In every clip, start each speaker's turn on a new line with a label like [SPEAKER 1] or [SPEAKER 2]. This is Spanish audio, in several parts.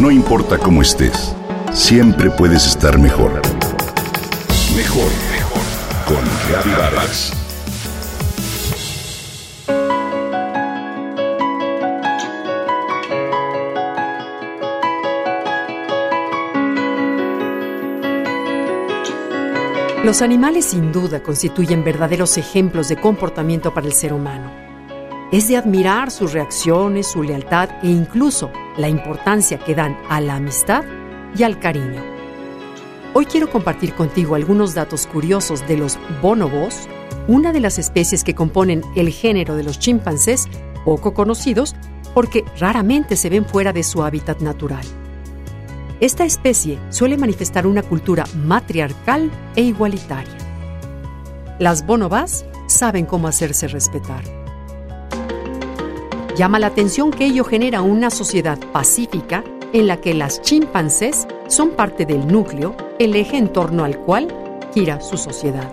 [SPEAKER 1] No importa cómo estés, siempre puedes estar mejor. Mejor, mejor. Con Vargas.
[SPEAKER 2] Los animales sin duda constituyen verdaderos ejemplos de comportamiento para el ser humano. Es de admirar sus reacciones, su lealtad e incluso la importancia que dan a la amistad y al cariño. Hoy quiero compartir contigo algunos datos curiosos de los bonobos, una de las especies que componen el género de los chimpancés, poco conocidos porque raramente se ven fuera de su hábitat natural. Esta especie suele manifestar una cultura matriarcal e igualitaria. Las bonobas saben cómo hacerse respetar. Llama la atención que ello genera una sociedad pacífica en la que las chimpancés son parte del núcleo, el eje en torno al cual gira su sociedad.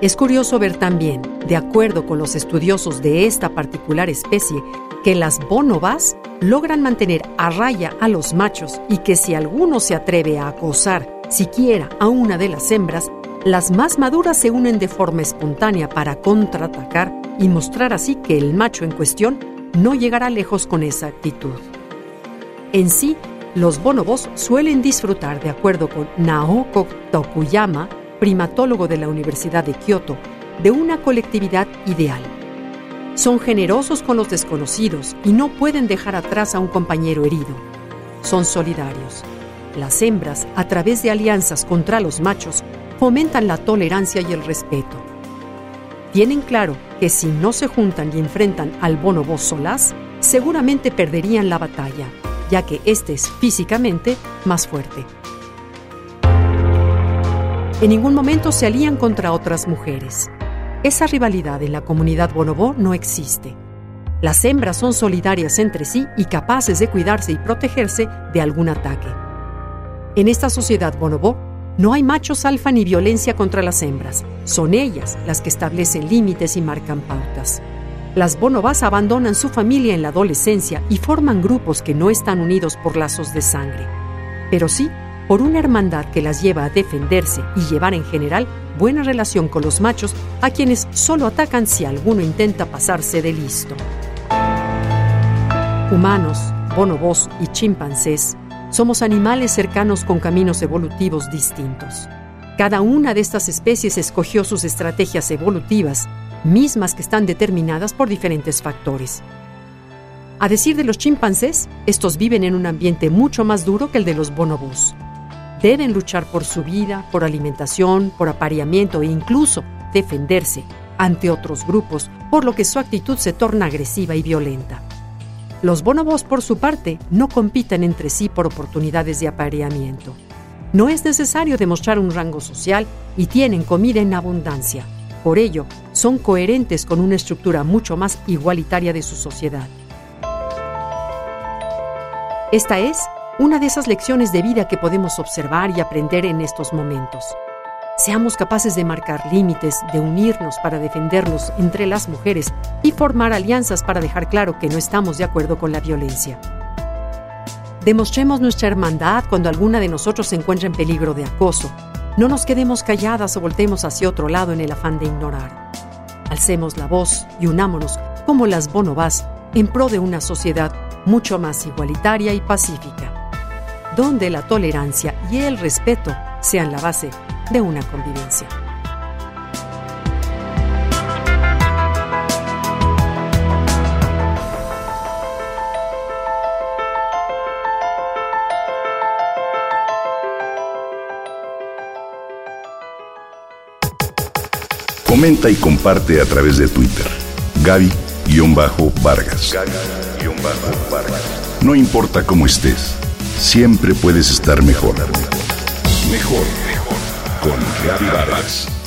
[SPEAKER 2] Es curioso ver también, de acuerdo con los estudiosos de esta particular especie, que las bonobas logran mantener a raya a los machos y que si alguno se atreve a acosar siquiera a una de las hembras, las más maduras se unen de forma espontánea para contraatacar y mostrar así que el macho en cuestión no llegará lejos con esa actitud. En sí, los bonobos suelen disfrutar, de acuerdo con Naoko Tokuyama, primatólogo de la Universidad de Kioto, de una colectividad ideal son generosos con los desconocidos y no pueden dejar atrás a un compañero herido. Son solidarios. Las hembras, a través de alianzas contra los machos, fomentan la tolerancia y el respeto. Tienen claro que si no se juntan y enfrentan al bonobo solaz, seguramente perderían la batalla, ya que éste es físicamente más fuerte. En ningún momento se alían contra otras mujeres. Esa rivalidad en la comunidad bonobó no existe. Las hembras son solidarias entre sí y capaces de cuidarse y protegerse de algún ataque. En esta sociedad bonobó no hay machos alfa ni violencia contra las hembras. Son ellas las que establecen límites y marcan pautas. Las bonobas abandonan su familia en la adolescencia y forman grupos que no están unidos por lazos de sangre, pero sí por una hermandad que las lleva a defenderse y llevar en general buena relación con los machos a quienes solo atacan si alguno intenta pasarse de listo. Humanos, bonobos y chimpancés somos animales cercanos con caminos evolutivos distintos. Cada una de estas especies escogió sus estrategias evolutivas, mismas que están determinadas por diferentes factores. A decir de los chimpancés, estos viven en un ambiente mucho más duro que el de los bonobos deben luchar por su vida, por alimentación, por apareamiento e incluso defenderse ante otros grupos, por lo que su actitud se torna agresiva y violenta. Los bonobos, por su parte, no compiten entre sí por oportunidades de apareamiento. No es necesario demostrar un rango social y tienen comida en abundancia. Por ello, son coherentes con una estructura mucho más igualitaria de su sociedad. Esta es una de esas lecciones de vida que podemos observar y aprender en estos momentos. Seamos capaces de marcar límites, de unirnos para defendernos entre las mujeres y formar alianzas para dejar claro que no estamos de acuerdo con la violencia. Demostremos nuestra hermandad cuando alguna de nosotros se encuentra en peligro de acoso. No nos quedemos calladas o voltemos hacia otro lado en el afán de ignorar. Alcemos la voz y unámonos como las bonobas en pro de una sociedad mucho más igualitaria y pacífica donde la tolerancia y el respeto sean la base de una convivencia.
[SPEAKER 1] Comenta y comparte a través de Twitter. Gaby-Vargas. No importa cómo estés siempre puedes estar mejor. Mejor, mejor. Con Gaby Vargas.